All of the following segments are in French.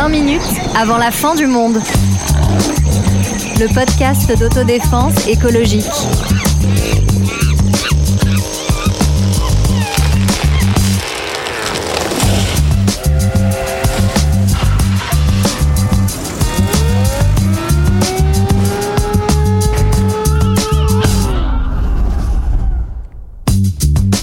20 minutes avant la fin du monde. Le podcast d'autodéfense écologique.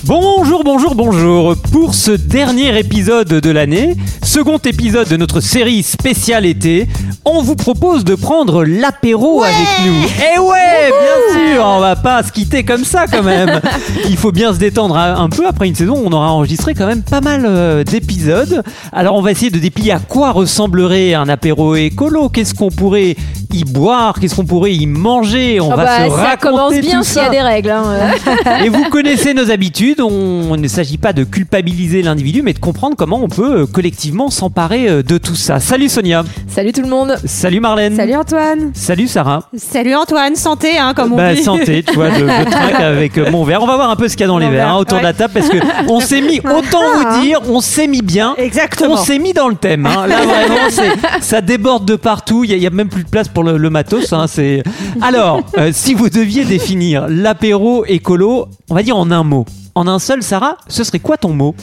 Bonjour, bonjour, bonjour. Pour ce dernier épisode de l'année, second épisode de notre série spéciale été, on vous propose de prendre l'apéro avec nous. Eh ouais, bien sûr, on va pas se quitter comme ça quand même. Il faut bien se détendre un un peu. Après une saison, on aura enregistré quand même pas mal euh, d'épisodes. Alors on va essayer de déplier à quoi ressemblerait un apéro écolo. Qu'est-ce qu'on pourrait y boire Qu'est-ce qu'on pourrait y manger? On Ah va bah, se ça raconter commence bien s'il y a des règles. hein. Et vous connaissez nos habitudes, on, ne s'agit pas de culpabiliser l'individu, mais de comprendre comment on peut euh, collectivement s'emparer euh, de tout ça. Salut Sonia, Salut tout le monde. salut Marlène, Salut Antoine. salut Sarah. Salut Antoine, santé, hein, comme on Bah, dit. santé, tu vois, je, je trinque avec euh, mon verre. On va voir un peu ce qu'il y a dans les verres verre, hein, autour de la table parce que on s'est mis, autant vous dire, on s'est mis bien. Exactement. On s'est mis dans le thème. hein. Là vraiment, ça déborde de partout. Il y, a- il y a même plus de place pour le, le matos. hein. C'est alors, euh, si vous deviez définir l'apéro écolo, on va dire en un mot, en un seul, Sarah, ce serait quoi ton mot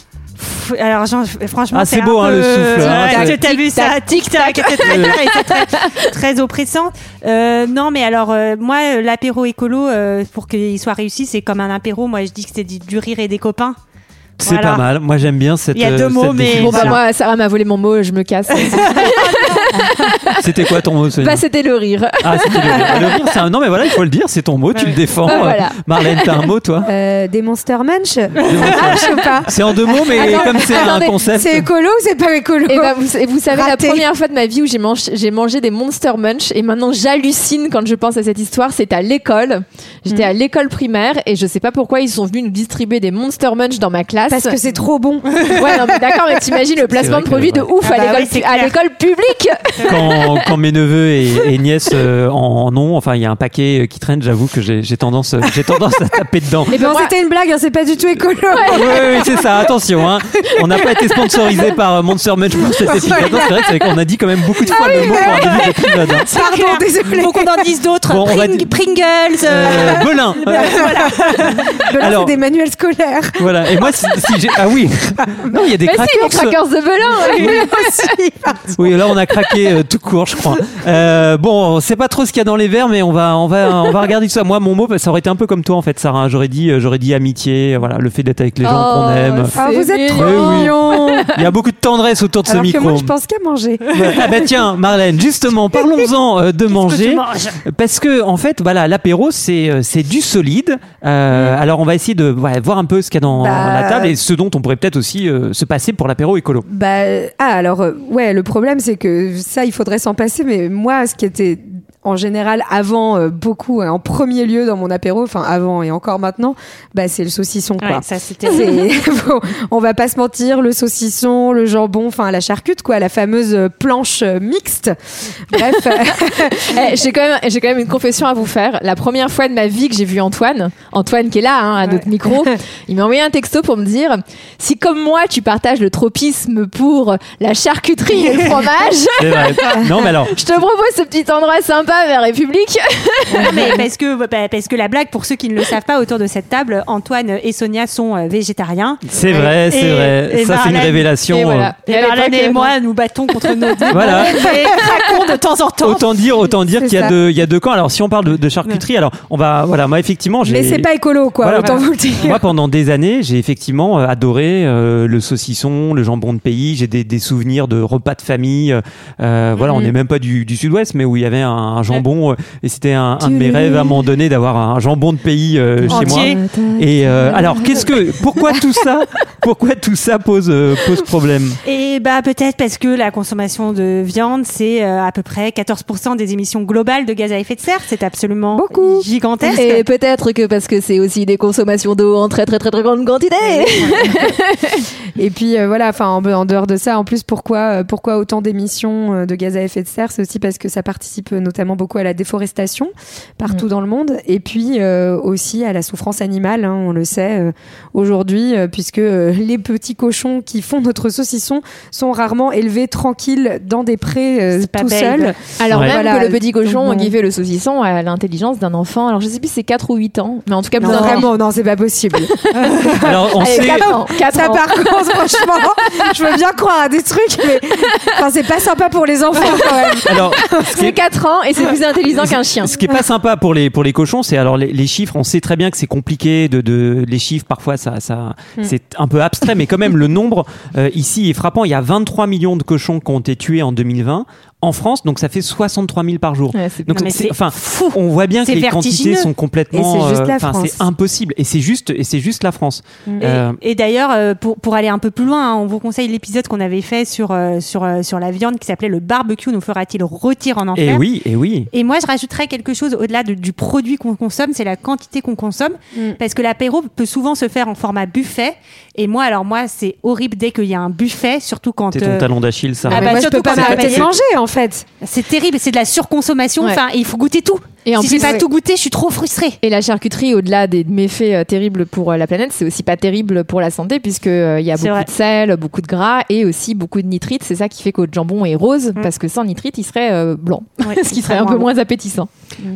Alors, franchement, Ah, c'est un beau, hein, peu- le souffle, hein, Ouais, T'as vu ça Tic-tac. C'est très, très oppressant. Euh, non, mais alors, euh, moi, l'apéro écolo, euh, pour qu'il soit réussi, c'est comme un apéro. Moi, je dis que c'est du, du rire et des copains. C'est Voilà. pas mal. Moi, j'aime bien cette. Il y a deux euh, mots, mais-. Bon bah moi, Sarah m'a volé mon mot, je me casse. C'était quoi ton mot bah c'était le rire. Ah, c'était le rire. Le rire, c'est un... Non, mais voilà, il faut le dire, c'est ton mot, tu le défends. Bah, voilà. Marlène, t'as un mot, toi Euh, des Monster Munch Ah, je sais pas. C'est en deux mots, mais Attends, comme c'est un concept. C'est écolo ou c'est pas écolo Et bah, vous, et vous savez Raté. la première fois de ma vie où j'ai mangé, j'ai mangé des Monster Munch et maintenant j'hallucine quand je pense à cette histoire. C'est à l'école. J'étais à l'école primaire et je sais pas pourquoi ils sont venus nous distribuer des Monster Munch dans ma classe. Parce que c'est trop bon. ouais non mais d'accord mais t'imagines le placement de que, produit de ouf Ah à bah oui, l'école publique. Quand, quand mes neveux et, et nièces euh, en, ont, enfin, il y a un paquet euh, qui traîne, j'avoue que j'ai tendance, euh, j'ai tendance à taper dedans. Et ben Non, moi- c'était une blague, hein, c'est pas du tout écolo. Oui, c'est ça, attention. Hein. On n'a pas été sponsorisé par Monster Munch pour cet épisode. Non, C'est vrai qu'on a dit quand même beaucoup de fois le mot pour un début d'épisode. hein. Pardon, désolé. Faut qu'on en dise d'autres. Bon, Pring- Pringles. euh, Euh, Belin. voilà. Alors- c'est des manuels scolaires. Voilà. Et moi, si, si j'ai. Ah oui. Non, il y a des Mais si les crackers. crackers de Belin. Oui, là on a craqué euh, tout court, je crois. Euh, bon, on sait pas trop ce qu'il y a dans les verres, mais on va, on va, on va regarder tout ça. Moi, mon mot, bah, ça aurait été un peu comme toi en fait, Sarah. J'aurais dit, euh, j'aurais dit amitié, voilà, le fait d'être avec les gens qu'on Oh, aime. Ah, vous êtes trop mignon. Oui. Il y a beaucoup de tendresse autour de ce Alors que micro. moi, je pense qu'à manger. Ah bah tiens, Marlène, justement, parlons-en de manger. Parce que en fait, voilà, l'apéro, c'est c'est du solide. Euh, Alors, on va essayer de ouais, voir un peu ce qu'il y a dans Bah, la table et ce dont on pourrait peut-être aussi euh, se passer pour l'apéro écolo. Bah, ah, alors, euh, ouais, le problème, c'est que ça, il faudrait s'en passer, mais moi, ce qui était en général avant euh, beaucoup euh, en premier lieu dans mon apéro enfin avant et encore maintenant bah c'est le saucisson quoi Ouais, ça, c'était. Bon, on va pas se mentir, le saucisson, le jambon, enfin la charcute, quoi, la fameuse euh, planche euh, mixte. Bref, Eh, j'ai quand même j'ai quand même une confession à vous faire. La première fois de ma vie que j'ai vu Antoine, Antoine qui est là hein, à notre micro, il m'a envoyé un texto pour me dire si comme moi tu partages le tropisme pour la charcuterie et le fromage, vrai. non, mais alors. je te propose ce petit endroit sympa vers République. Non, mais parce que, bah, parce que la blague, pour ceux qui ne le savent pas, autour de cette table, Antoine et Sonia sont euh, végétariens. C'est vrai, c'est vrai. et ça, c'est une révélation. Et voilà. Et à Marlène l'époque, et euh, moi, nous battons contre nos euh, Voilà. Et craquons de temps en temps. Autant dire, autant dire C'est qu'il y a deux, il y a deux camps. Alors, si on parle de, de charcuterie, alors on va, voilà, moi effectivement, j'ai. mais c'est pas écolo, quoi, Voilà, autant vous le dire. Moi, pendant des années, j'ai effectivement euh, adoré euh, le saucisson, le jambon de pays. J'ai des, des souvenirs de repas de famille. euh, Voilà, on Mhm. n'est même pas du, du Sud-Ouest, mais où il y avait un, un jambon. euh, et c'était un, un de mes rêves à un moment donné d'avoir un jambon de pays euh, chez moi. Et euh, alors, qu'est-ce que, pourquoi tout ça, pourquoi tout ça pose euh, pose problème? Et bah peut-être parce que la consommation de viande, c'est euh, à peu près 14% des émissions globales de gaz à effet de serre. C'est absolument Beaucoup. gigantesque. Et peut-être que parce que c'est aussi des consommations d'eau en très très très très grande quantité. Et puis euh, voilà, enfin en, en dehors de ça, en plus pourquoi euh, pourquoi autant d'émissions euh, de gaz à effet de serre, c'est aussi parce que ça participe notamment beaucoup à la déforestation partout dans le monde, et puis euh, aussi à la souffrance animale. hein, on le sait euh, aujourd'hui, euh, puisque euh, les petits cochons qui font notre saucisson sont rarement élevés tranquilles dans des prés euh, tout seuls. Alors Ouais. même Voilà. que le petit cochon Donc, bon. qui fait le saucisson a l'intelligence d'un enfant. Alors je sais plus si c'est 4 ou 8 ans, mais en tout cas plus Non, intelligent. vraiment, non, c'est pas possible. Alors, on Allez, sait. 4 ans, 4 Ça ans. par contre, franchement, je veux bien croire à des trucs, mais enfin, c'est pas sympa pour les enfants quand même. Alors, C'est est- 4 ans et c'est plus intelligent qu'un chien. Ce qui est pas sympa pour les pour les cochons, c'est alors les, les chiffres. On sait très bien que c'est compliqué de, de les chiffres. Parfois, ça ça c'est un peu abstrait, mais quand même le nombre euh, ici est frappant. Il y a 23 millions de cochons qui ont été tués en 2020 en France, donc ça fait 63 000 par jour. Ouais, c'est- Donc c'est- enfin, on voit bien que les quantités sont complètement. Et c'est juste euh, la enfin, France. c'est impossible. Et c'est juste et c'est juste la France. Et, Euh, et d'ailleurs, euh, pour, pour aller un peu plus loin, hein, on vous conseille l'épisode qu'on avait fait sur, euh, sur, euh, sur la viande qui s'appelait Le barbecue nous fera-t-il rôtir en enfer et oui, et oui. Et moi, je rajouterais quelque chose au-delà de- du produit qu'on consomme, c'est la quantité qu'on consomme. Mm. Parce que l'apéro peut souvent se faire en format buffet. Et moi, alors moi, c'est horrible dès qu'il y a un buffet, surtout quand... C'est ton euh, talon d'Achille, ça. Ah mais bah, moi, je surtout peux pas m'arrêter de manger en fait. C'est terrible, c'est de la surconsommation. Ouais. Enfin, il faut goûter tout. Et en si plus, pas ouais. tout goûté, je suis trop frustrée. Et la charcuterie, au-delà des méfaits euh, terribles pour euh, la planète, c'est aussi pas terrible pour la santé puisque euh, il y a beaucoup vrai. de sel, beaucoup de gras et aussi beaucoup de nitrites. C'est ça qui fait que votre jambon est rose Mm. parce que sans nitrite, il serait euh, blanc, Ouais, ce qui serait un peu moins appétissant.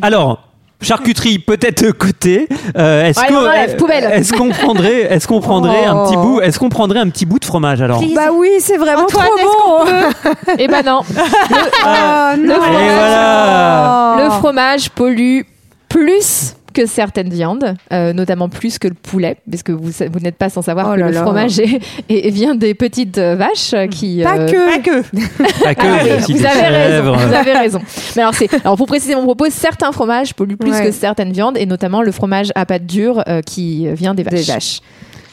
Alors. Charcuterie peut-être côté. Euh, est-ce Ouais, qu'on on enlève, poubelle. est-ce qu'on prendrait est-ce qu'on prendrait un petit Oh. bout est-ce qu'on prendrait un petit bout de fromage alors Please. Bah oui, c'est vraiment Antoine, trop bon. Et ben non, Oh, non. fromage. Et voilà. le fromage pollue plus que certaines viandes, euh, notamment plus que le poulet, parce que vous, vous n'êtes pas sans savoir Oh que là le là. fromage est, est- vient des petites euh, vaches euh, qui Pas euh, que. Pas que. Pas que Ah oui, aussi vous avez raison. Vous avez raison. Mais alors c'est alors pour préciser mon propos, certains fromages polluent plus Ouais. que certaines viandes et notamment le fromage à pâte dure euh, qui vient des vaches. Des vaches.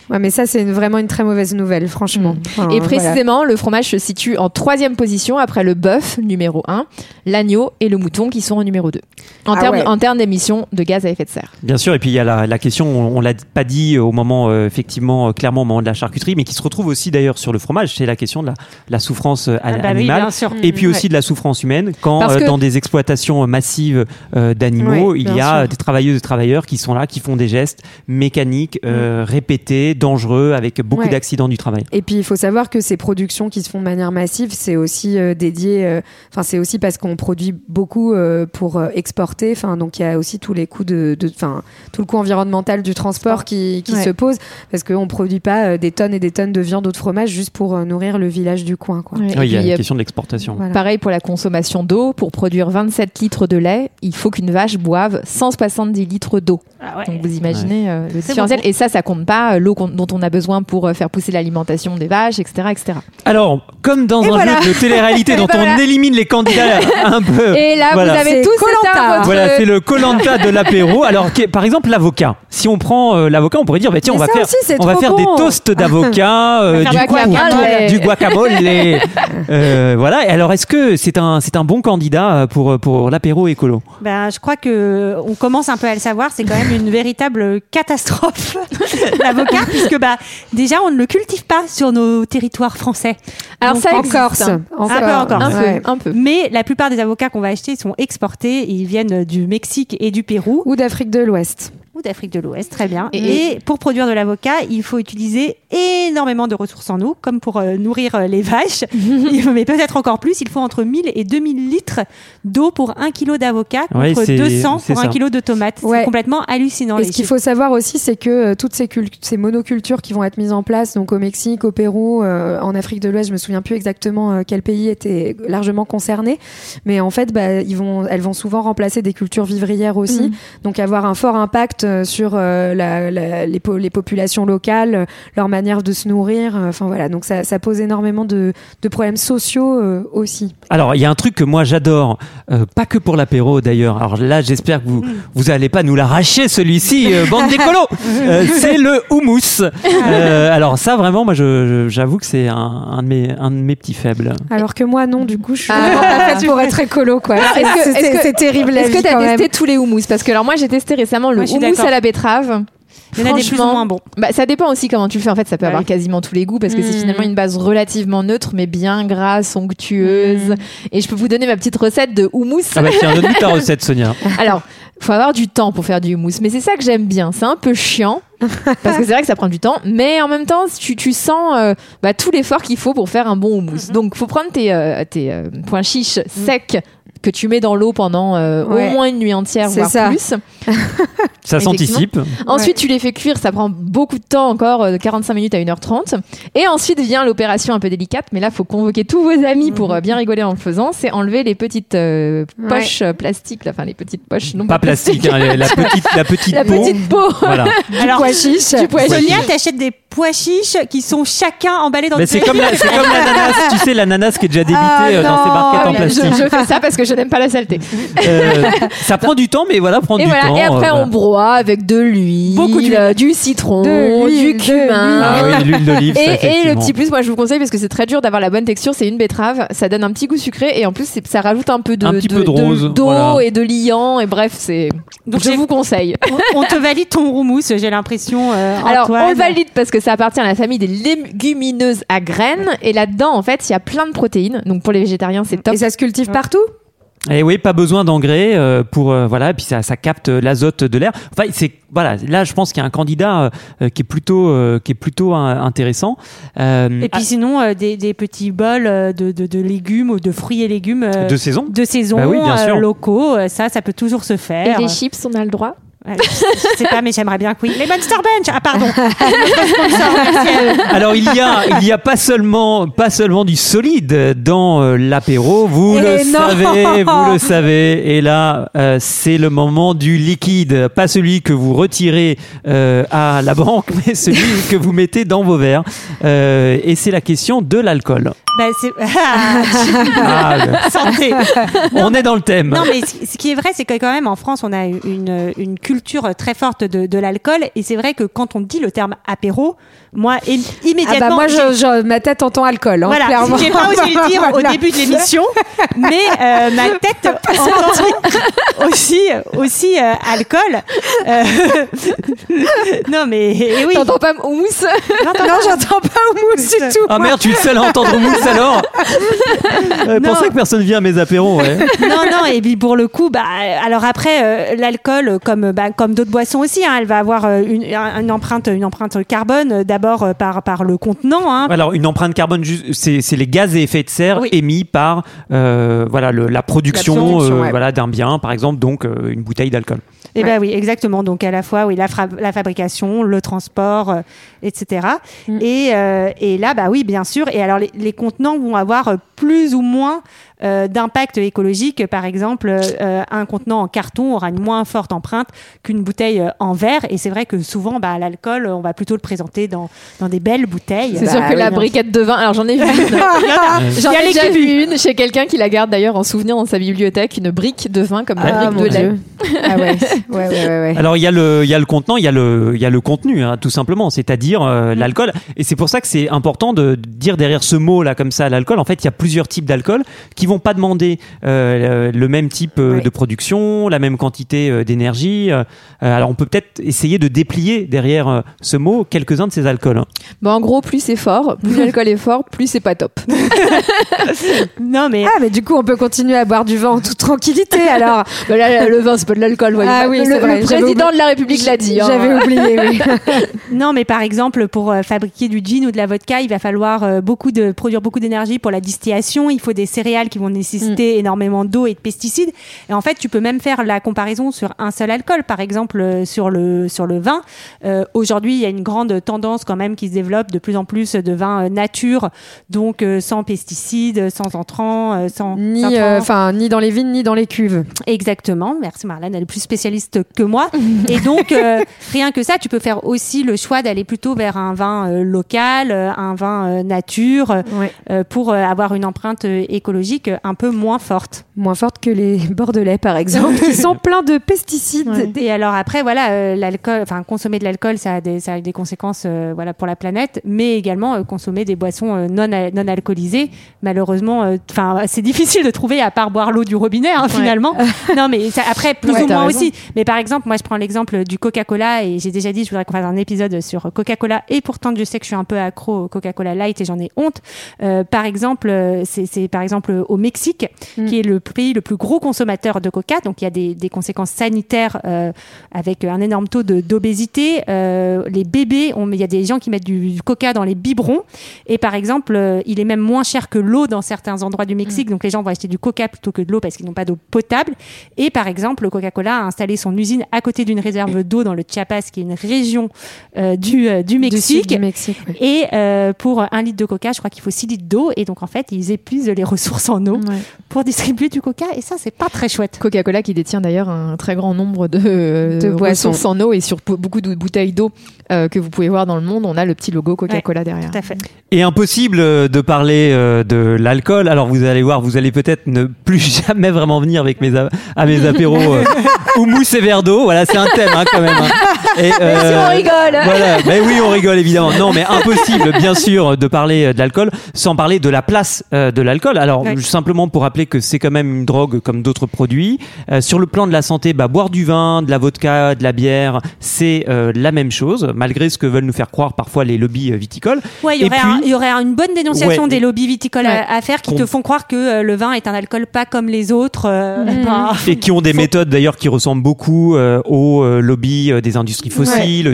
Ouais, mais ça, c'est une- vraiment une très mauvaise nouvelle, franchement. Enfin, Et voilà. précisément, le fromage se situe en troisième position après le bœuf, numéro 1, l'agneau et le mouton qui sont en numéro 2. En Ah termes ouais. en termes d'émissions de gaz à effet de serre. Bien sûr, et puis il y a la, la question, on, on l'a pas dit au moment, euh, effectivement, euh, clairement au moment de la charcuterie, mais qui se retrouve aussi d'ailleurs sur le fromage, c'est la question de la, la souffrance euh, Ah bah oui, animale. bien sûr. et puis Mm, aussi de la souffrance humaine, quand euh, que- dans des exploitations massives euh, d'animaux, il y a sûr. des travailleuses et travailleurs qui sont là, qui font des gestes mécaniques, euh, répétés, dangereux, avec beaucoup Ouais. d'accidents du travail. Et puis il faut savoir que ces productions qui se font de manière massive, c'est aussi euh, dédié. euh, Enfin, c'est aussi parce qu'on produit beaucoup euh, pour euh, exporter. Enfin, donc il y a aussi tous les coûts de, enfin, tout le coût environnemental du transport qui, qui Ouais. se pose parce qu'on produit pas euh, des tonnes et des tonnes de viande ou de fromage juste pour euh, nourrir le village du coin, quoi. Ouais, et Oui, il y a la euh, question de l'exportation. Voilà. Pareil pour la consommation d'eau. Pour produire 27 litres de lait, il faut qu'une vache boive 170 litres d'eau. Ah ouais. Donc vous imaginez euh, le différentiel. Et ça, ça compte pas l'eau qu'on- dont on a besoin pour euh, faire pousser l'alimentation des vaches, etc., etc. Alors, comme dans Et un voilà. jeu de télé-réalité dont voilà. on élimine les candidats un peu. Et là, Voilà. vous avez C'est tous votre... Voilà, c'est le colanta de l'apéro. Alors, par exemple, l'avocat. Si on prend euh, l'avocat, on pourrait dire, bah, tiens, Mais on va faire, aussi, on va faire des toasts d'avocat, euh, On du, guacamole, du guacamole. et, euh, voilà. Et alors, est-ce que c'est un, c'est un bon candidat pour pour l'apéro écolo? Ben, je crois que on commence un peu à le savoir. C'est quand même une véritable catastrophe l'avocat, puisque bah déjà on ne le cultive pas sur nos territoires français. Alors Donc, ça en existe, Corse, hein. encore. Un peu encore. Un Ouais. peu, un peu. Mais la plupart des avocats qu'on va acheter sont exportés. Ils viennent du Mexique et du Pérou Ou d'Afrique de l'Ouest. Ou d'Afrique de l'Ouest, très bien. Et- Et, pour produire de l'avocat, il faut utiliser énormément de ressources en eau, comme pour euh, nourrir euh, les vaches. Il- Mais peut-être encore plus, il faut entre 1000 et 2000 litres d'eau pour un kilo d'avocat, Ouais, contre c'est- 200 c'est pour ça. un kilo de tomates. Ouais. C'est complètement hallucinant. Et ce qu'il faut savoir aussi, c'est que euh, toutes ces, cul- ces monocultures qui vont être mises en place, donc au Mexique, au Pérou, euh, en Afrique de l'Ouest, je me souviens plus exactement euh, quel pays était largement concerné, mais en fait, bah, ils vont, elles vont souvent remplacer des cultures vivrières aussi, Mhm. donc avoir un fort impact euh, sur euh, la- la- les, po- les populations locales, leur manière de se nourrir. euh, Enfin voilà, donc ça, ça pose énormément de, de problèmes sociaux euh, aussi. Alors, il y a un truc que moi j'adore, euh, pas que pour l'apéro d'ailleurs. Alors là, j'espère que vous vous allez pas nous l'arracher celui-ci, euh, bande d'écolos. Euh, c'est le houmous. Euh, alors ça, vraiment, moi, j'avoue que c'est un, un de mes un de mes petits faibles. Alors que moi, non, du coup, je suis Ah. vraiment pas faite pour être écolo, quoi. Alors, est-ce que- C'est- terrible Est-ce que tu as testé tous les houmous? Parce que alors moi j'ai testé récemment le houmous à la betterave. Il y en a des plus ou Franchement, moins bons. Bah, ça dépend aussi comment tu le fais. En fait, ça peut Ouais. avoir quasiment tous les goûts parce que c'est Mm. finalement une base relativement neutre, mais bien grasse, onctueuse. Mm. Et je peux vous donner ma petite recette de houmous. Ah bah tiens, donne-nous ta recette, Sonia. Alors, faut avoir du temps pour faire du houmous, mais c'est ça que j'aime bien. C'est un peu chiant parce que c'est vrai que ça prend du temps, mais en même temps, tu, tu sens euh, bah, tout l'effort qu'il faut pour faire un bon houmous. Donc, faut prendre tes, euh, tes euh, pois chiches secs que tu mets dans l'eau pendant euh, Ouais. au moins une nuit entière, C'est voire ça. plus. Ça s'anticipe. Ensuite, tu les fais cuire, ça prend beaucoup de temps encore, euh, de 45 minutes à 1h30. Et ensuite vient l'opération un peu délicate, mais là, faut convoquer tous vos amis pour euh, bien rigoler en le faisant. C'est enlever les petites euh, Ouais. poches euh, plastiques, là, enfin les petites poches non Pas plastique, hein, la petite, la petite la peau. petite peau. Voilà. Alors, chiche. Du pois. Sonia, t'achètes des pois chiches qui sont chacun emballés dans Mais des c'est comme, la- c'est comme l'ananas, tu sais, l'ananas qui est déjà débité Ah, euh, dans ses non. barquettes Ah en oui, plastique. je, je fais ça parce que je n'aime pas la saleté. Euh, ça prend du temps, mais voilà, prendre Et du voilà. temps. Et après, euh, on broie avec de l'huile, Beaucoup d'huile. euh, du citron, De l'huile, du de cumin. Ah oui, l'huile d'olive. ça, Et, et le effectivement. petit plus, moi je vous conseille parce que c'est très dur d'avoir la bonne texture, c'est une betterave, ça donne un petit goût sucré et en plus c'est- ça rajoute un peu de Un petit peu de rose, d'eau voilà. et de liant et bref c'est. Donc, je j'ai- vous conseille. On te valide ton houmous, j'ai l'impression. Euh, Alors Antoine. on le valide parce que ça appartient à la famille des légumineuses à graines et là-dedans en fait il y a plein de protéines donc pour les végétariens c'est top. Et ça se cultive partout Et oui, pas besoin d'engrais euh, pour euh, voilà, et puis ça, ça capte l'azote de l'air. Enfin, c'est voilà, là je pense qu'il y a un candidat euh, qui est plutôt qui est plutôt intéressant. Euh, Et puis sinon, euh, des, des petits bols de, de, de légumes ou de fruits et légumes de saison. de saison, Bah oui, bien sûr. locaux, ça, ça peut toujours se Et faire. les chips on a le droit? Ouais, je, sais pas, mais j'aimerais bien que oui. Les Monster Bench Ah, pardon. Alors il y a il y a pas seulement pas seulement du solide dans euh, l'apéro, vous Et le non savez, vous le savez. Et là, euh, c'est le moment du liquide, pas celui que vous retirez euh, à la banque, mais celui que vous mettez dans vos verres. Euh, et c'est la question de l'alcool. Bah, c'est- Ah, Ah, santé. on est dans le thème. Non, mais ce ce qui est vrai, c'est que quand même en France, on a une, une culture très forte de, de l'alcool. Et c'est vrai que quand on dit le terme apéro, moi, im- Ah immédiatement. bah moi, j'ai- je, je- ma tête entend alcool. Hein, Voilà, clairement. j'ai pas osé le dire au début de l'émission, mais euh, ma tête entend aussi, aussi euh, alcool. Euh, non, mais eh oui. T'entends pas houmous Non, Non, j'entends pas au mousse du tout. Ah merde, tu es le seul à entendre mousse alors Non. Pour ça que personne vient à mes apéros, ouais. non, non, et puis pour le coup, bah, alors après, euh, l'alcool, comme, bah, comme d'autres boissons aussi, hein, elle va avoir euh, une, une empreinte, une empreinte carbone, euh, d'abord euh, par, par le contenant. Hein. Alors une empreinte carbone, c'est c'est les gaz et effets de serre Oui. émis par euh, voilà le- la production, La production, euh, ouais. voilà d'un bien, par exemple, donc euh, une bouteille d'alcool. Et ben oui, exactement. Donc à la fois, oui, la, la fabrication, le transport, euh, etc. Mm. Et, euh, et là, bah oui, bien sûr. Et alors les, les contenants vont avoir plus ou moins euh, d'impact écologique. Par exemple, euh, un contenant en carton aura une moins forte empreinte qu'une bouteille euh, en verre. Et c'est vrai que souvent, bah, l'alcool, on va plutôt le présenter dans, dans des belles bouteilles. C'est Bah sûr que oui, la briquette de vin. Alors j'en ai vu une. J'en ai déjà vu une chez quelqu'un qui la garde d'ailleurs en souvenir dans sa bibliothèque, une brique de vin comme la Ah, brique mon de lait. Ah ouais. Ouais, ouais, ouais, ouais. Alors il y a le il y a le contenant, il y a le il y a le contenu, hein, tout simplement, c'est-à-dire euh, l'alcool. Et c'est pour ça que c'est important de dire derrière ce mot là comme ça, l'alcool. En fait, il y a plusieurs types d'alcool qui vont pas demander euh, le même type euh, Ouais. de production, la même quantité euh, d'énergie. Euh, alors on peut peut-être essayer de déplier derrière euh, ce mot quelques-uns de ces alcools. hein. Bon, en gros, plus c'est fort, plus l'alcool est fort, plus c'est pas top. Non, mais Ah, mais du coup, on peut continuer à boire du vin en toute tranquillité alors. Là, le vin, c'est pas de l'alcool. Ah oui, le, vrai, président de la République l'a dit. hein. J'avais oublié, oui. Non, mais par exemple, pour euh, fabriquer du gin ou de la vodka, il va falloir euh, beaucoup de produire beaucoup d'énergie pour la distillation. Il faut des céréales qui vont nécessiter énormément d'eau et de pesticides. Et en fait, tu peux même faire la comparaison sur un seul alcool. Par exemple, euh, sur le sur le vin. Euh, Aujourd'hui, il y a une grande tendance quand même qui se développe de plus en plus de vins nature, donc euh, sans pesticides, sans entrants, sans Ni, euh, enfin, ni dans les vignes, ni dans les cuves. Exactement. Merci Marlène, elle est plus spécialiste que moi. Et donc, euh, rien que ça, tu peux faire aussi le choix d'aller plutôt vers un vin euh, local, euh, un vin nature, Ouais. pour avoir une empreinte écologique un peu moins forte. Moins forte que les bordelais, par exemple, qui sont pleins de pesticides. Ouais. Et alors après, voilà, l'alcool, enfin consommer de l'alcool, ça a des, ça a des conséquences, voilà, pour la planète, mais également consommer des boissons non non alcoolisées. Malheureusement, enfin, c'est difficile de trouver à part boire l'eau du robinet, hein, finalement. non, mais ça- après plus Ouais, ou moins raison. aussi. Mais par exemple, moi, je prends l'exemple du Coca-Cola et j'ai déjà dit, je voudrais qu'on fasse un épisode sur Coca-Cola. Et pourtant, je sais que je suis un peu accro au Coca-Cola Light et j'en ai honte. Euh, par exemple, euh, c'est par exemple au Mexique, qui est le pays le plus gros consommateur de Coca. Donc, il y a des, des conséquences sanitaires euh, avec un énorme taux d'obésité. Euh, les bébés, il y a des gens qui mettent du, du Coca dans les biberons. Et par exemple, il est même moins cher que l'eau dans certains endroits du Mexique. Donc, les gens vont acheter du Coca plutôt que de l'eau parce qu'ils n'ont pas d'eau potable. Et par exemple, le Coca-Cola a installé son usine à côté d'une réserve d'eau dans le Chiapas, qui est une région euh, du, euh, du Mexique. du Mexique. ouais. Et euh, pour un litre de coca, je crois qu'il faut 6 litres d'eau. Et donc, en fait, ils épuisent les ressources en eau Ouais. pour distribuer du coca. Et ça, c'est pas très chouette. Coca-Cola qui détient d'ailleurs un très grand nombre de, euh, De boissons. ressources en eau et sur beaucoup de bouteilles d'eau euh, que vous pouvez voir dans le monde, on a le petit logo Coca-Cola derrière. Tout à fait. Et impossible de parler euh, de l'alcool. Alors vous allez voir, vous allez peut-être ne plus jamais vraiment venir avec mes à mes apéros euh, houmous et verre d'eau. Voilà, c'est un thème hein, quand même. hein. Et, euh, on rigole. Voilà, mais oui, on rigole évidemment. Non, mais impossible, bien sûr, de parler euh, de l'alcool sans parler de la place euh, de l'alcool. Alors Ouais. simplement pour rappeler que c'est quand même une drogue comme d'autres produits. Euh, sur le plan de la santé, bah, boire du vin, de la vodka, de la bière, c'est euh, la même chose, malgré ce que veulent nous faire croire parfois les lobbies euh, viticoles. Ouais, il y aurait, puis- un- il y aurait une bonne dénonciation Ouais. des lobbies viticoles Ouais. à, à faire qui te font croire que euh, le vin est un alcool pas comme les autres. euh, bah, et qui ont des méthodes d'ailleurs qui ressemblent beaucoup euh, au euh, lobby euh,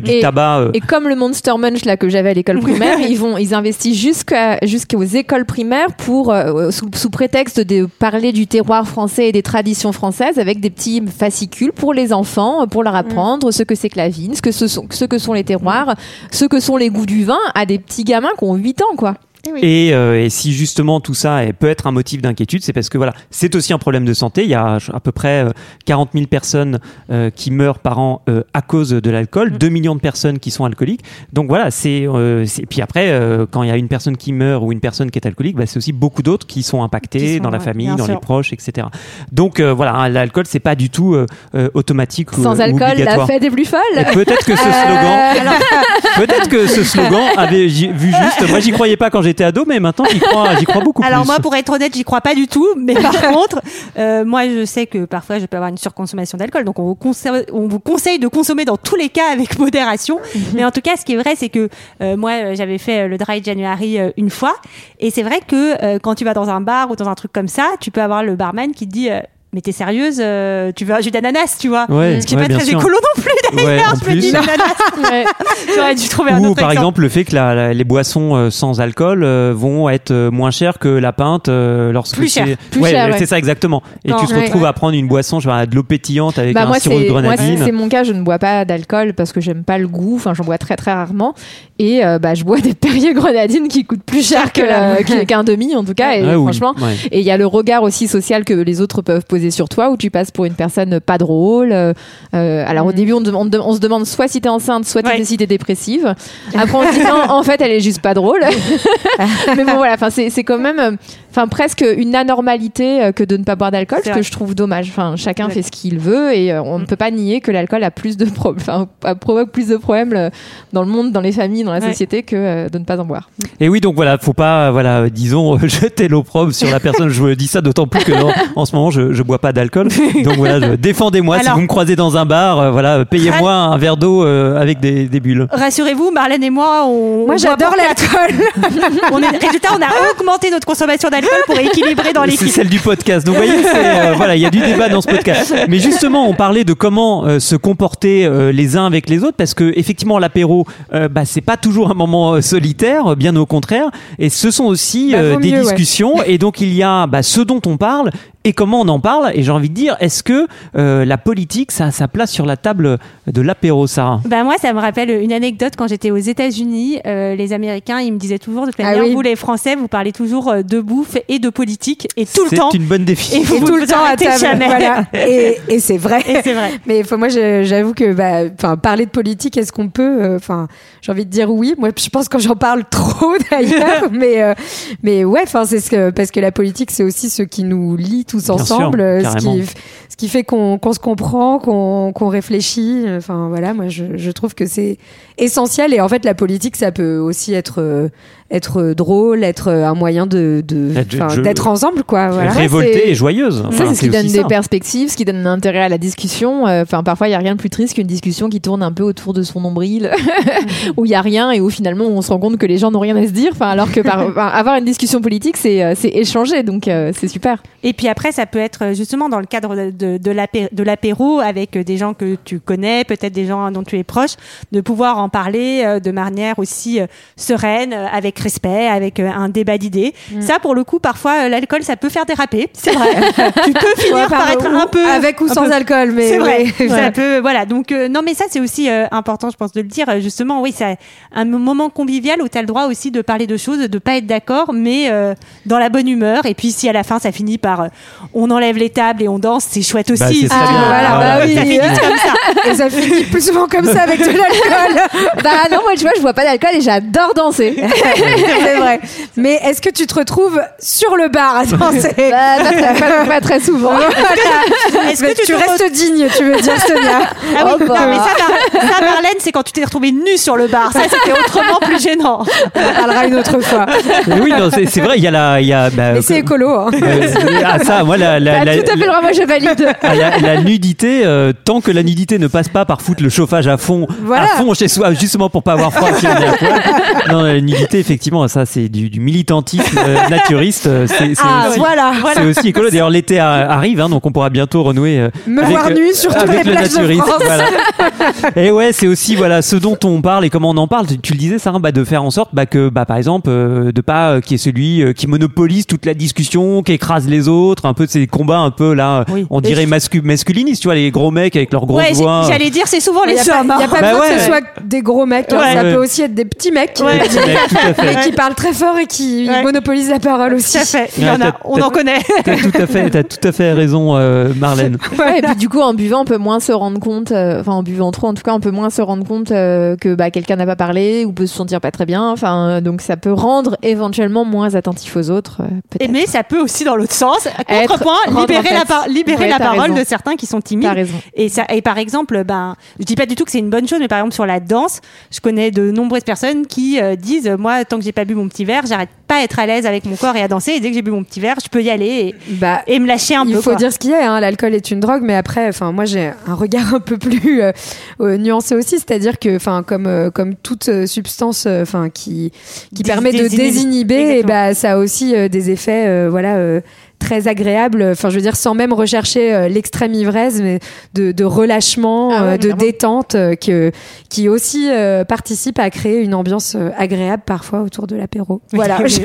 du Et- tabac. euh. Et comme le Monster Munch là que j'avais à l'école primaire, ils vont, ils investissent jusqu'à jusqu'aux écoles primaires pour euh, sous, sous prétexte de parler du terroir français et des traditions françaises avec des petits fascicules pour les enfants, pour leur apprendre ce que c'est que la vigne, ce que ce sont, ce que sont les terroirs, ce que sont les goûts du vin à des petits gamins qui ont 8 ans quoi. Et, euh, et si justement tout ça peut être un motif d'inquiétude, c'est parce que voilà, c'est aussi un problème de santé. Il y a à peu près euh, 40 000 personnes euh, qui meurent par an euh, à cause de l'alcool, 2 millions de personnes qui sont alcooliques. Donc voilà, c'est. euh, puis après, euh, quand il y a une personne qui meurt ou une personne qui est alcoolique, bah, c'est aussi beaucoup d'autres qui sont impactés Qui sont, dans la ouais, famille, dans sûr. les proches, etc. Donc euh, voilà, hein, l'alcool c'est pas du tout euh, euh, automatique ou, Sans ou alcool, la obligatoire. fête est plus folle. Peut-être que ce slogan, peut-être que ce slogan avait vu juste. Moi, j'y croyais pas quand j'étais ado, mais maintenant j'y crois, j'y crois beaucoup Alors plus. moi, pour être honnête, j'y crois pas du tout. Mais par contre, euh, moi, je sais que parfois, je peux avoir une surconsommation d'alcool. Donc, on vous, conseille, on vous conseille de consommer dans tous les cas avec modération. mais en tout cas, ce qui est vrai, c'est que euh, moi, euh, j'avais fait euh, le dry January euh, une fois, et c'est vrai que euh, quand tu vas dans un bar ou dans un truc comme ça, tu peux avoir le barman qui te dit. Mais t'es sérieuse euh, Tu veux un jus d'ananas, tu vois Ouais, Ce qui est ouais, pas très sûr. écolo non plus Ouais, d'ailleurs. en je me dis l'ananas. Ouais. J'aurais dû trouver un Ou autre par exemple. exemple le fait que la- la- les boissons euh, sans alcool euh, vont être euh, moins chères que la pinte euh, lorsque Plus c'est cher, plus ouais, cher, ouais. c'est ça exactement et Non, tu te ouais. retrouves à prendre une boisson genre de l'eau pétillante avec Bah un moi sirop de c'est moi grenadine c'est c'est mon cas je ne bois pas d'alcool parce que j'aime pas le goût enfin j'en bois très très rarement et euh, bah je bois des Perrier grenadines qui coûtent plus cher que qu'un demi en tout cas et Ah franchement ouais. et il y a le regard aussi social que les autres peuvent poser sur toi où tu passes pour une personne pas drôle euh, euh, alors au début on, se demande soit si t'es enceinte soit Ouais. si t'es dépressive. Après on se dit non en fait elle est juste pas drôle. Mais bon voilà c'est quand même euh, enfin presque une anormalité euh, que de ne pas boire d'alcool ce que je trouve dommage. Enfin chacun Ouais. fait ce qu'il veut et euh, on ne peut pas nier que l'alcool a plus de problèmes enfin provoque plus de problèmes euh, dans le monde dans les familles dans la Ouais. société que euh, de ne pas en boire. Et oui donc voilà faut pas voilà disons jeter l'opprobre sur la personne. Je vous dis ça d'autant plus que non, en ce moment je, je bois pas d'alcool. Donc voilà défendez-moi. Si vous me croisez dans un bar euh, voilà payez-moi un verre d'eau euh, avec des, des bulles. Rassurez-vous, Marlène et moi, on. Moi, j'adore l'alcool. on est, résultat, on a augmenté notre consommation d'alcool pour équilibrer dans C'est l'équipe. celle du podcast. Donc, vous voyez, c'est, euh, voilà, il y a du débat dans ce podcast. Mais justement, on parlait de comment euh, se comporter euh, les uns avec les autres, parce que effectivement, l'apéro, bah, c'est pas toujours un moment solitaire, bien au contraire. Et ce sont aussi Bah, des mieux, ouais. discussions. Et donc, il y a bah, ce dont on parle et comment on en parle. Et j'ai envie de dire, est-ce que euh, la politique, ça a sa place sur la table de l'apéro, Sarah? Bah moi, ça me rappelle une anecdote quand j'étais aux États-Unis. euh, les Américains, ils me disaient toujours de toute Ah manière, oui. vous les Français, vous parlez toujours euh, de bouffe et de politique et tout le C'est temps. une bonne définition. Et vous et tout le temps à table. Voilà. Et, et c'est vrai. Et c'est vrai. Mais faut- moi, j'avoue que, bah, enfin, parler de politique, est-ce qu'on peut euh, Enfin, j'ai envie de dire oui. Moi, je pense que j'en parle trop d'ailleurs, mais euh, mais ouais, enfin, c'est ce que parce que la politique, c'est aussi ce qui nous lie tous Bien ensemble, euh, ce qui ce qui fait qu'on qu'on se comprend, qu'on qu'on réfléchit. Enfin, voilà, moi, je, je trouve que c'est essentiel. Et en fait, la politique, ça peut aussi être euh, être drôle, être un moyen de d'être ensemble, quoi. Voilà. Révoltée et joyeuse. Ça, Enfin, c'est ce qui donne ça. des perspectives, ce qui donne un intérêt à la discussion. Euh, Enfin, parfois, il y a rien de plus triste qu'une discussion qui tourne un peu autour de son nombril, où il y a rien et où finalement on se rend compte que les gens n'ont rien à se dire. Enfin, alors que par- enfin, avoir une discussion politique, c'est euh, c'est échanger, donc euh, c'est super. Et puis après, ça peut être euh, justement dans le cadre de, de, de l'apé- de l'apéro avec euh, des gens que tu connais, peut-être des gens dont tu es proche, de pouvoir en parler euh, de manière aussi euh, sereine, euh, avec respect, avec euh, un débat d'idées. Ça, pour le coup, parfois, euh, l'alcool, ça peut faire déraper. C'est vrai. tu peux finir Ouais, par par- être ou- un peu avec ou sans peu- alcool, mais c'est vrai. ouais. Ça peut, voilà. Donc, euh, non, mais ça, c'est aussi euh, important, je pense, de le dire. Justement, oui, c'est un moment convivial où tu as le droit aussi de parler de choses, de pas être d'accord, mais euh, dans la bonne humeur. Et puis, si à la fin, ça finit par euh, on enlève les tables et on danse, c'est chouette aussi. Bah, c'est Si très tu bien. veux. voilà, Ah, bah oui. Ça finit comme ça. Et ça finit plus souvent comme ça avec de l'alcool. bah non, moi, tu vois, je bois pas d'alcool et j'adore danser. c'est vrai. Mais est-ce que tu te retrouves sur le bar? Bah, pas, très, pas- pas très souvent. Est-ce que tu, tu te restes digne, tu veux dire, Sonia Ah oui, Oh, bah. non, mais ça, Mar- ça, Marlène, c'est quand tu t'es retrouvée nue sur le bar. Ça, c'était autrement plus gênant. On parlera une autre fois. Mais oui, non, c'est c'est vrai, il y a la. il Y a, bah, Mais c'est écolo. Hein. euh, ah, ça, moi, la, la, T'as la- tout à fait le droit, moi je valide. Ah, la, la nudité, euh, tant que la nudité ne passe pas par foutre le chauffage à fond, Voilà. à fond chez soi, justement pour pas avoir froid. Non, la nudité, effectivement, ça c'est du, du militantisme euh, naturiste. euh, C'est Ah, aussi, voilà. c'est aussi écolo. D'ailleurs, l'été arrive, hein, donc on pourra bientôt renouer. euh, Me avec, voir nue sur toutes avec les le plages de naturisme. France. Voilà. Et ouais, c'est aussi voilà ce dont on parle et comment on en parle. Tu, tu le disais, Sarah, bah, de faire en sorte bah, que, bah, par exemple, euh, de pas euh, qui est celui euh, qui monopolise toute la discussion, qui écrase les autres, un peu de ces combats un peu là, Oui. on dirait mascu masculinistes, tu vois, les gros mecs avec leurs grosses Ouais, voix. j'allais dire, c'est souvent Il les n'y a pas, hommes. y a pas Bah besoin ouais. que ce soit des gros mecs. hein. Ouais. Ça peut aussi être des petits mecs Ouais. Des petits mecs, tout à fait. qui parlent très fort et qui Ouais. monopolisent la parole aussi. Tout à fait. Il y en a, on en connaît. T'as tout à fait, t'as tout à fait raison, euh, Marlène. Ouais, et puis du coup, en buvant, on peut moins se rendre compte, euh, enfin en buvant trop, en tout cas, on peut moins se rendre compte euh, que bah, quelqu'un n'a pas parlé ou peut se sentir pas très bien. Enfin, donc ça peut rendre éventuellement moins attentif aux autres. euh, Et peut-être. mais ça peut aussi dans l'autre sens. Être- Contrepoint, libérer en la, fait. par- libérer Ouais, la t'as parole raison. de certains qui sont timides. T'as raison. Et, ça, et par exemple, ben, je dis pas du tout que c'est une bonne chose, mais par exemple sur la danse, je connais de nombreuses personnes qui euh, disent, moi, tant que j'ai pas bu mon petit verre, j'arrête pas à être à l'aise avec mon corps et à danser. Et dès que j'ai bu mon petit verre, je peux y aller Bah, et, et me lâcher un il peu. faut quoi. dire ce qu'il y a. Hein. L'alcool est une drogue, mais après, enfin, moi, j'ai un regard un peu plus euh, euh, nuancé aussi, c'est-à-dire que, enfin, comme euh, comme toute substance, enfin, qui qui Dés- permet de désinhiber. et Exactement. bah, ça a aussi des effets, voilà. Très agréables enfin je veux dire sans même rechercher euh, l'extrême ivresse mais de, de relâchement Ah ouais, euh, de détente euh, que qui aussi euh, participe à créer une ambiance euh, agréable parfois autour de l'apéro voilà je,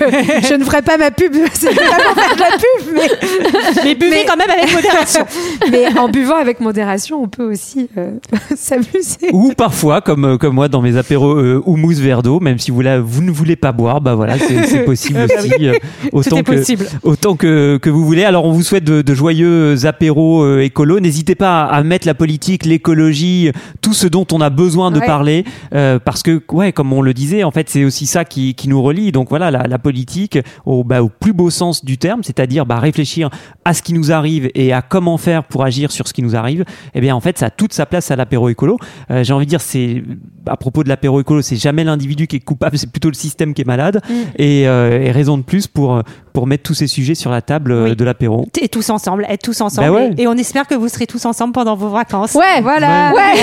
je ne ferai pas ma pub c'est pas pour faire de la pub mais Mais buvez Mais- quand même avec modération. mais en buvant avec modération, on peut aussi euh, s'amuser. Ou parfois, comme, comme moi dans mes apéros euh, houmous verre d'eau, même si vous, la, vous ne voulez pas boire, bah voilà, c'est possible aussi. euh, Tout autant est que, possible. autant que, que vous voulez. Alors, on vous souhaite de, de joyeux apéros euh, écolos. N'hésitez pas à, à mettre la politique, l'écologie, tout ce dont on a besoin de Ouais. parler, euh, parce que, ouais, comme on le disait, en fait, c'est aussi ça qui, qui nous relie. Donc voilà, la, la politique, au, bah, au plus beau sens du terme, c'est-à-dire bah, réfléchir à ce qui nous arrive et à comment faire pour agir sur ce qui nous arrive. Eh bien, en fait, ça a toute sa place à l'apéro écolo. Euh, J'ai envie de dire, c'est à propos de l'apéro écolo, c'est jamais l'individu qui est coupable, c'est plutôt le système qui est malade. Et, euh, et raison de plus pour pour mettre tous ces sujets sur la table euh, Oui. de l'apéro. Et tous ensemble, être tous ensemble. Bah ouais. et, et on espère que vous serez tous ensemble pendant vos vacances. Ouais, Voilà. Ouais.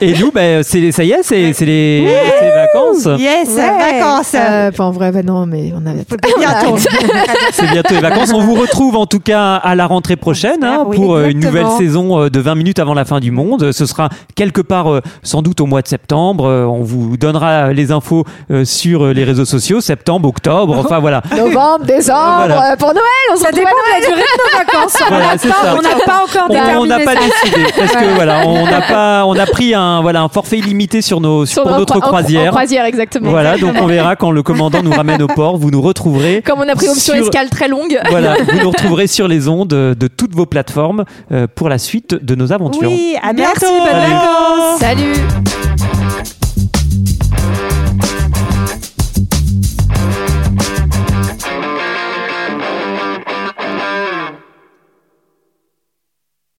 Et nous, ben, c'est ça y est, c'est c'est les, c'est les vacances. Yes, Ouais. vacances. Euh, en vrai, bah non, mais on avait bientôt. C'est bientôt les vacances. On vous retrouve en tout cas à la rentrée prochaine hein, Oui, pour euh, une nouvelle saison euh, de 20 minutes avant la fin du monde. Ce sera quelque part sans doute au mois de septembre. On vous donnera les infos sur les réseaux sociaux, septembre, octobre, enfin voilà. Novembre, décembre, Voilà. euh, pour Noël, on se Ça dépend de la durée de nos vacances. Voilà, c'est ça. On n'a pas encore déterminé on n'a pas décidé parce que voilà, on n'a pas, on a pris un voilà un forfait illimité sur nos sur, Sur pour notre croi- en- croisière. En croisière, exactement. Voilà, donc on verra quand le commandant nous ramène au port, vous nous retrouverez. Comme on a pris option sur- escale très longue. Voilà, vous nous retrouverez sur les ondes de toutes vos plateformes euh, pour la suite de nos aventures. Oui, à Merci, bientôt. bonnes Salut. vacances. Salut